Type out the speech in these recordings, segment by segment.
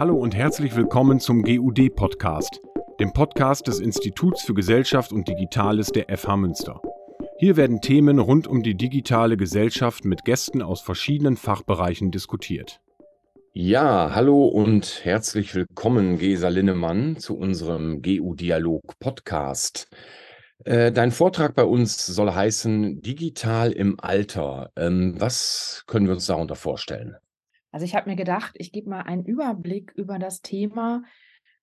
Hallo und herzlich willkommen zum GUD-Podcast, dem Podcast des Instituts für Gesellschaft und Digitales der FH Münster. Hier werden Themen rund um die digitale Gesellschaft mit Gästen aus verschiedenen Fachbereichen diskutiert. Ja, hallo und herzlich willkommen, Gesa Linnemann, zu unserem GU-Dialog-Podcast. Äh, dein Vortrag bei uns soll heißen Digital im Alter. Ähm, was können wir uns darunter vorstellen? Also ich habe mir gedacht, ich gebe mal einen Überblick über das Thema,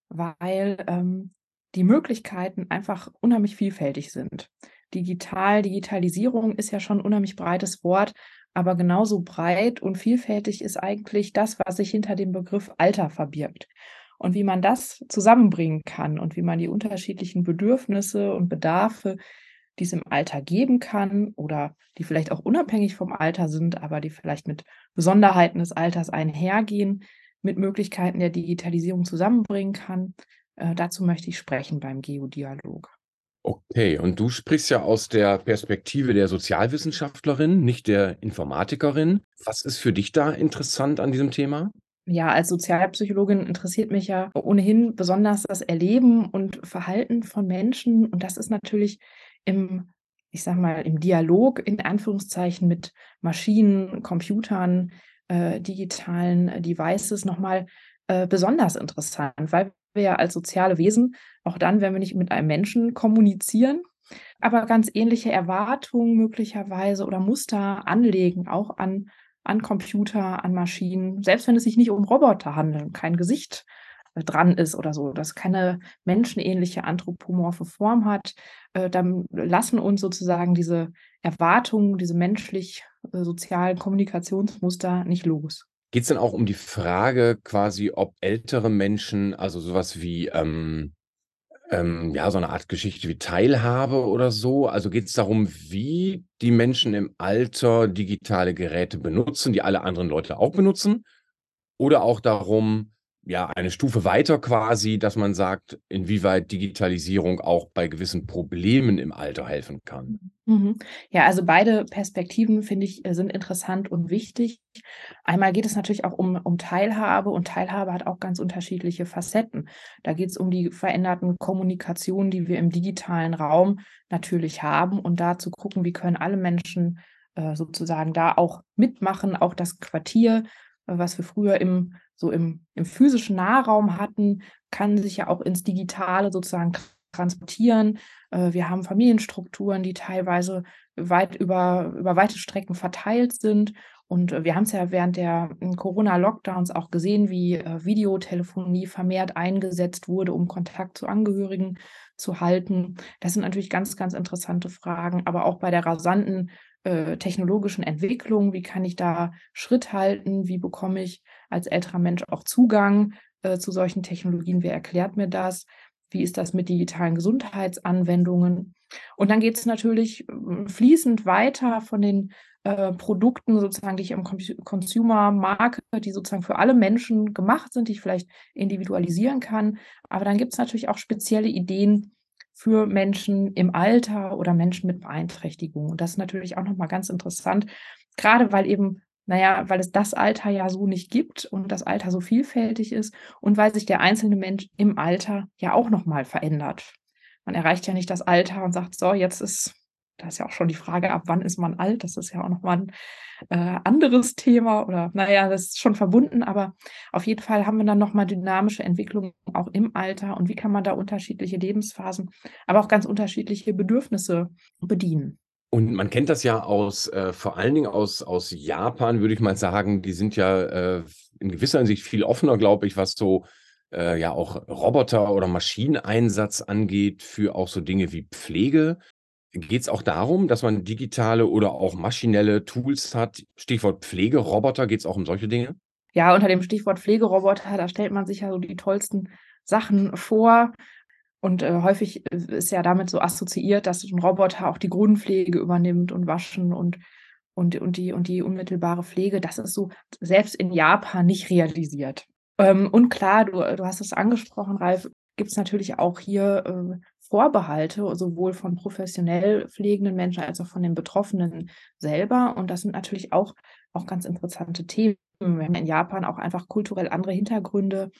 weil ähm, die Möglichkeiten einfach unheimlich vielfältig sind. Digital, Digitalisierung ist ja schon ein unheimlich breites Wort, aber genauso breit und vielfältig ist eigentlich das, was sich hinter dem Begriff Alter verbirgt. Und wie man das zusammenbringen kann und wie man die unterschiedlichen Bedürfnisse und Bedarfe, die es im Alter geben kann oder die vielleicht auch unabhängig vom Alter sind, aber die vielleicht mit Besonderheiten des Alters einhergehen, mit Möglichkeiten der Digitalisierung zusammenbringen kann. Äh, dazu möchte ich sprechen beim Geodialog. Okay, und du sprichst ja aus der Perspektive der Sozialwissenschaftlerin, nicht der Informatikerin. Was ist für dich da interessant an diesem Thema? Ja, als Sozialpsychologin interessiert mich ja ohnehin besonders das Erleben und Verhalten von Menschen. Und das ist natürlich im, ich sag mal, im Dialog in Anführungszeichen mit Maschinen, Computern, äh, digitalen Devices nochmal äh, besonders interessant, weil wir ja als soziale Wesen, auch dann, wenn wir nicht mit einem Menschen kommunizieren, aber ganz ähnliche Erwartungen möglicherweise oder Muster anlegen, auch an, an Computer, an Maschinen, selbst wenn es sich nicht um Roboter handelt, kein Gesicht äh, dran ist oder so, das keine menschenähnliche anthropomorphe Form hat, äh, dann lassen uns sozusagen diese Erwartungen, diese menschlich-sozialen äh, Kommunikationsmuster nicht los. Geht es denn auch um die Frage quasi, ob ältere Menschen, also sowas wie, ähm, ähm, ja, so eine Art Geschichte wie Teilhabe oder so? Also geht es darum, wie die Menschen im Alter digitale Geräte benutzen, die alle anderen Leute auch benutzen? Oder auch darum, ja, eine Stufe weiter quasi, dass man sagt, inwieweit Digitalisierung auch bei gewissen Problemen im Alter helfen kann. Mhm. Ja, also beide Perspektiven finde ich äh, sind interessant und wichtig. Einmal geht es natürlich auch um, um Teilhabe und Teilhabe hat auch ganz unterschiedliche Facetten. Da geht es um die veränderten Kommunikationen, die wir im digitalen Raum natürlich haben und da zu gucken, wie können alle Menschen äh, sozusagen da auch mitmachen, auch das Quartier, äh, was wir früher im so im, im physischen Nahraum hatten, kann sich ja auch ins Digitale sozusagen transportieren. Äh, wir haben Familienstrukturen, die teilweise weit über, über weite Strecken verteilt sind. Und äh, wir haben es ja während der hm, Corona-Lockdowns auch gesehen, wie äh, Videotelefonie vermehrt eingesetzt wurde, um Kontakt zu Angehörigen zu halten. Das sind natürlich ganz, ganz interessante Fragen. Aber auch bei der rasanten äh, technologischen Entwicklung, wie kann ich da Schritt halten, wie bekomme ich als älterer Mensch auch Zugang äh, zu solchen Technologien, wer erklärt mir das, wie ist das mit digitalen Gesundheitsanwendungen. Und dann geht es natürlich hm, fließend weiter von den äh, Produkten sozusagen, die ich im Consumer-Markt, die sozusagen für alle Menschen gemacht sind, die ich vielleicht individualisieren kann. Aber dann gibt es natürlich auch spezielle Ideen, für Menschen im Alter oder Menschen mit Beeinträchtigungen. Und das ist natürlich auch nochmal ganz interessant, gerade weil eben, naja, weil es das Alter ja so nicht gibt und das Alter so vielfältig ist und weil sich der einzelne Mensch im Alter ja auch nochmal verändert. Man erreicht ja nicht das Alter und sagt, so, jetzt ist da ist ja auch schon die Frage, ab wann ist man alt? Das ist ja auch nochmal ein äh, anderes Thema oder naja, das ist schon verbunden, aber auf jeden Fall haben wir dann nochmal dynamische Entwicklungen auch im Alter und wie kann man da unterschiedliche Lebensphasen, aber auch ganz unterschiedliche Bedürfnisse bedienen. Und man kennt das ja aus, äh, vor allen Dingen aus, aus Japan, würde ich mal sagen, die sind ja äh, in gewisser Hinsicht viel offener, glaube ich, was so äh, ja auch Roboter- oder Maschineneinsatz angeht für auch so Dinge wie Pflege. Geht es auch darum, dass man digitale oder auch maschinelle Tools hat? Stichwort Pflegeroboter, geht es auch um solche Dinge? Ja, unter dem Stichwort Pflegeroboter, da stellt man sich ja so die tollsten Sachen vor. Und äh, häufig äh, ist ja damit so assoziiert, dass ein Roboter auch die Grundpflege übernimmt und Waschen und, und, und, die, und die unmittelbare Pflege. Das ist so selbst in Japan nicht realisiert. Ähm, und klar, du, du hast es angesprochen, Ralf, gibt es natürlich auch hier äh, Vorbehalte, sowohl von professionell pflegenden Menschen als auch von den Betroffenen selber. Und das sind natürlich auch, auch ganz interessante Themen. Wir haben in Japan auch einfach kulturell andere Hintergründe,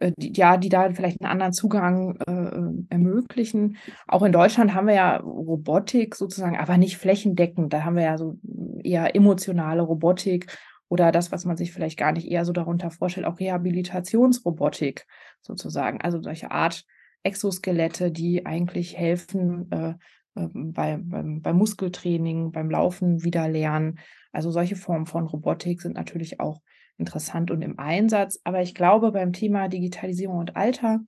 äh, die, ja, die da vielleicht einen anderen Zugang äh, ermöglichen. Auch in Deutschland haben wir ja Robotik sozusagen, aber nicht flächendeckend. Da haben wir ja so eher emotionale Robotik oder das, was man sich vielleicht gar nicht eher so darunter vorstellt, auch Rehabilitationsrobotik sozusagen. Also solche Art Exoskelette, die eigentlich helfen äh, äh, bei, beim, beim Muskeltraining, beim Laufen wieder lernen. Also solche Formen von Robotik sind natürlich auch interessant und im Einsatz. Aber ich glaube, beim Thema Digitalisierung und Alter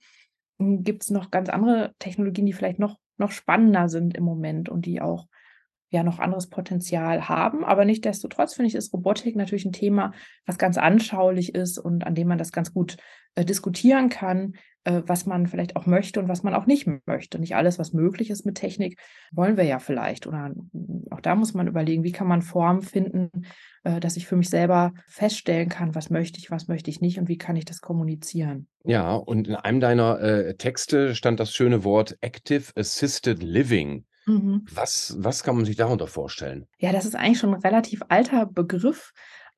hm, gibt es noch ganz andere Technologien, die vielleicht noch, noch spannender sind im Moment und die auch ja noch anderes Potenzial haben. Aber nichtdestotrotz finde ich, ist Robotik natürlich ein Thema, was ganz anschaulich ist und an dem man das ganz gut äh, diskutieren kann, äh, was man vielleicht auch möchte und was man auch nicht möchte. Nicht alles, was möglich ist mit Technik, wollen wir ja vielleicht. Oder auch da muss man überlegen, wie kann man Formen finden, äh, dass ich für mich selber feststellen kann, was möchte ich, was möchte ich nicht und wie kann ich das kommunizieren. Ja, und in einem deiner Texte stand das schöne Wort Active Assisted Living. Mhm. Was, was kann man sich darunter vorstellen? Ja, das ist eigentlich schon ein relativ alter Begriff.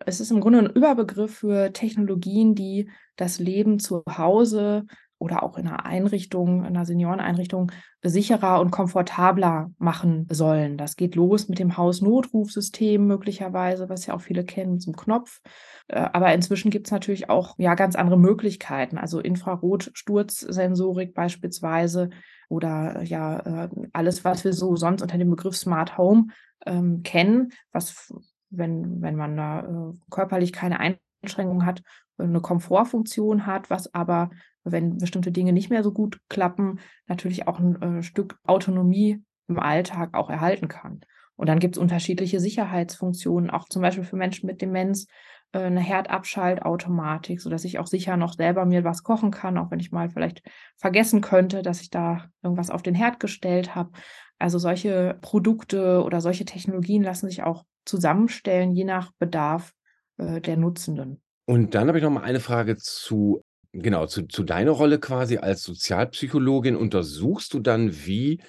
Es ist im Grunde ein Überbegriff für Technologien, die das Leben zu Hause oder auch in einer Einrichtung, in einer Senioreneinrichtung sicherer und komfortabler machen sollen. Das geht los mit dem Hausnotrufsystem möglicherweise, was ja auch viele kennen, zum Knopf. Äh, aber inzwischen gibt es natürlich auch ja ganz andere Möglichkeiten, also Infrarotsturzsensorik beispielsweise oder ja äh, alles, was wir so sonst unter dem Begriff Smart Home ähm, kennen, was wenn, wenn man da äh, körperlich keine Einschränkungen hat, eine Komfortfunktion hat, was aber, wenn bestimmte Dinge nicht mehr so gut klappen, natürlich auch ein äh, Stück Autonomie im Alltag auch erhalten kann. Und dann gibt es unterschiedliche Sicherheitsfunktionen, auch zum Beispiel für Menschen mit Demenz, äh, eine Herdabschaltautomatik, sodass ich auch sicher noch selber mir was kochen kann, auch wenn ich mal vielleicht vergessen könnte, dass ich da irgendwas auf den Herd gestellt habe. Also solche Produkte oder solche Technologien lassen sich auch zusammenstellen, je nach Bedarf äh, der Nutzenden. Und dann habe ich noch mal eine Frage zu genau, zu zu deiner Rolle quasi als Sozialpsychologin. Untersuchst du dann, wie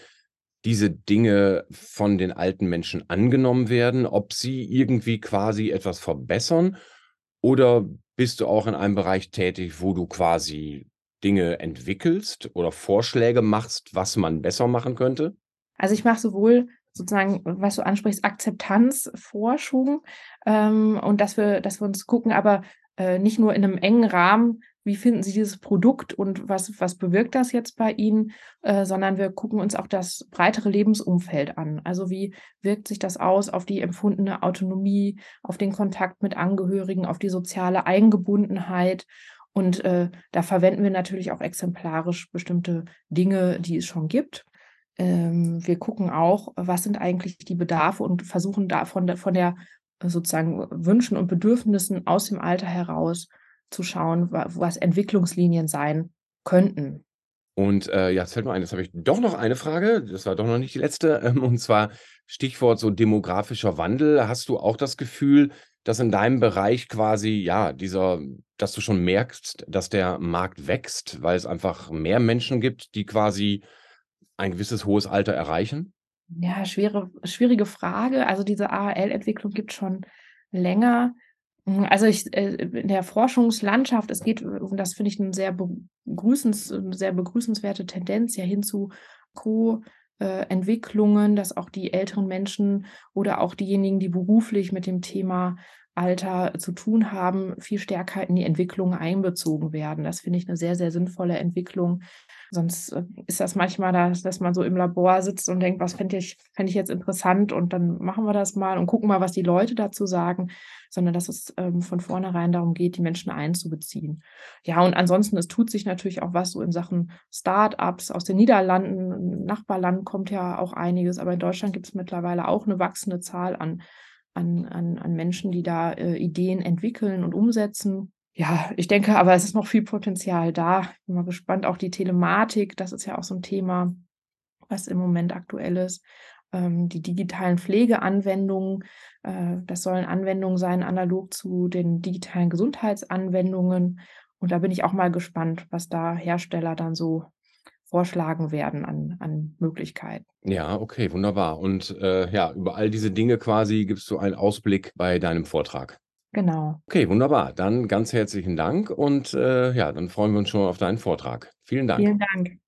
diese Dinge von den alten Menschen angenommen werden, ob sie irgendwie quasi etwas verbessern? Oder bist du auch in einem Bereich tätig, wo du quasi Dinge entwickelst oder Vorschläge machst, was man besser machen könnte? Also ich mache sowohl sozusagen, was du ansprichst, Akzeptanzforschung ähm, und dass wir, dass wir uns gucken, aber äh, nicht nur in einem engen Rahmen, wie finden Sie dieses Produkt und was, was bewirkt das jetzt bei Ihnen, äh, sondern wir gucken uns auch das breitere Lebensumfeld an. Also wie wirkt sich das aus auf die empfundene Autonomie, auf den Kontakt mit Angehörigen, auf die soziale Eingebundenheit. Und äh, da verwenden wir natürlich auch exemplarisch bestimmte Dinge, die es schon gibt. Ähm, wir gucken auch, was sind eigentlich die Bedarfe und versuchen da von der sozusagen Wünschen und Bedürfnissen aus dem Alter heraus zu schauen, was Entwicklungslinien sein könnten. Und äh, ja, jetzt fällt mir ein, jetzt habe ich doch noch eine Frage, das war doch noch nicht die letzte, ähm, und zwar Stichwort so demografischer Wandel. Hast du auch das Gefühl, dass in deinem Bereich quasi, ja, dieser, dass du schon merkst, dass der Markt wächst, weil es einfach mehr Menschen gibt, die quasi ein gewisses hohes Alter erreichen? Ja, schwere, schwierige Frage. Also diese AHL-Entwicklung gibt schon länger. Hm, also ich, äh, in der Forschungslandschaft, es geht, und das finde ich eine sehr, begrüßens, sehr begrüßenswerte Tendenz ja hin zu Co-Entwicklungen, dass auch die älteren Menschen oder auch diejenigen, die beruflich mit dem Thema Alter zu tun haben, viel stärker in die Entwicklung einbezogen werden. Das finde ich eine sehr, sehr sinnvolle Entwicklung. Sonst äh, ist das manchmal, das, dass man so im Labor sitzt und denkt, was fände ich, fänd ich jetzt interessant und dann machen wir das mal und gucken mal, was die Leute dazu sagen, sondern dass es ähm, von vornherein darum geht, die Menschen einzubeziehen. Ja, und ansonsten, es tut sich natürlich auch was so in Sachen Start-ups aus den Niederlanden. Nachbarland kommt ja auch einiges, aber in Deutschland gibt es mittlerweile auch eine wachsende Zahl an, an, an, an Menschen, die da äh, Ideen entwickeln und umsetzen ja, ich denke aber, es ist noch viel Potenzial da. Ich bin mal gespannt. Auch die Telematik, das ist ja auch so ein Thema, was im Moment aktuell ist. Ähm, die digitalen Pflegeanwendungen, äh, das sollen Anwendungen sein, analog zu den digitalen Gesundheitsanwendungen. Und da bin ich auch mal gespannt, was da Hersteller dann so vorschlagen werden an, an Möglichkeiten. Ja, okay, wunderbar. Und äh, ja, über all diese Dinge quasi gibst du einen Ausblick bei deinem Vortrag. Genau. Okay, wunderbar. Dann ganz herzlichen Dank und äh, ja, dann freuen wir uns schon auf deinen Vortrag. Vielen Dank. Vielen Dank.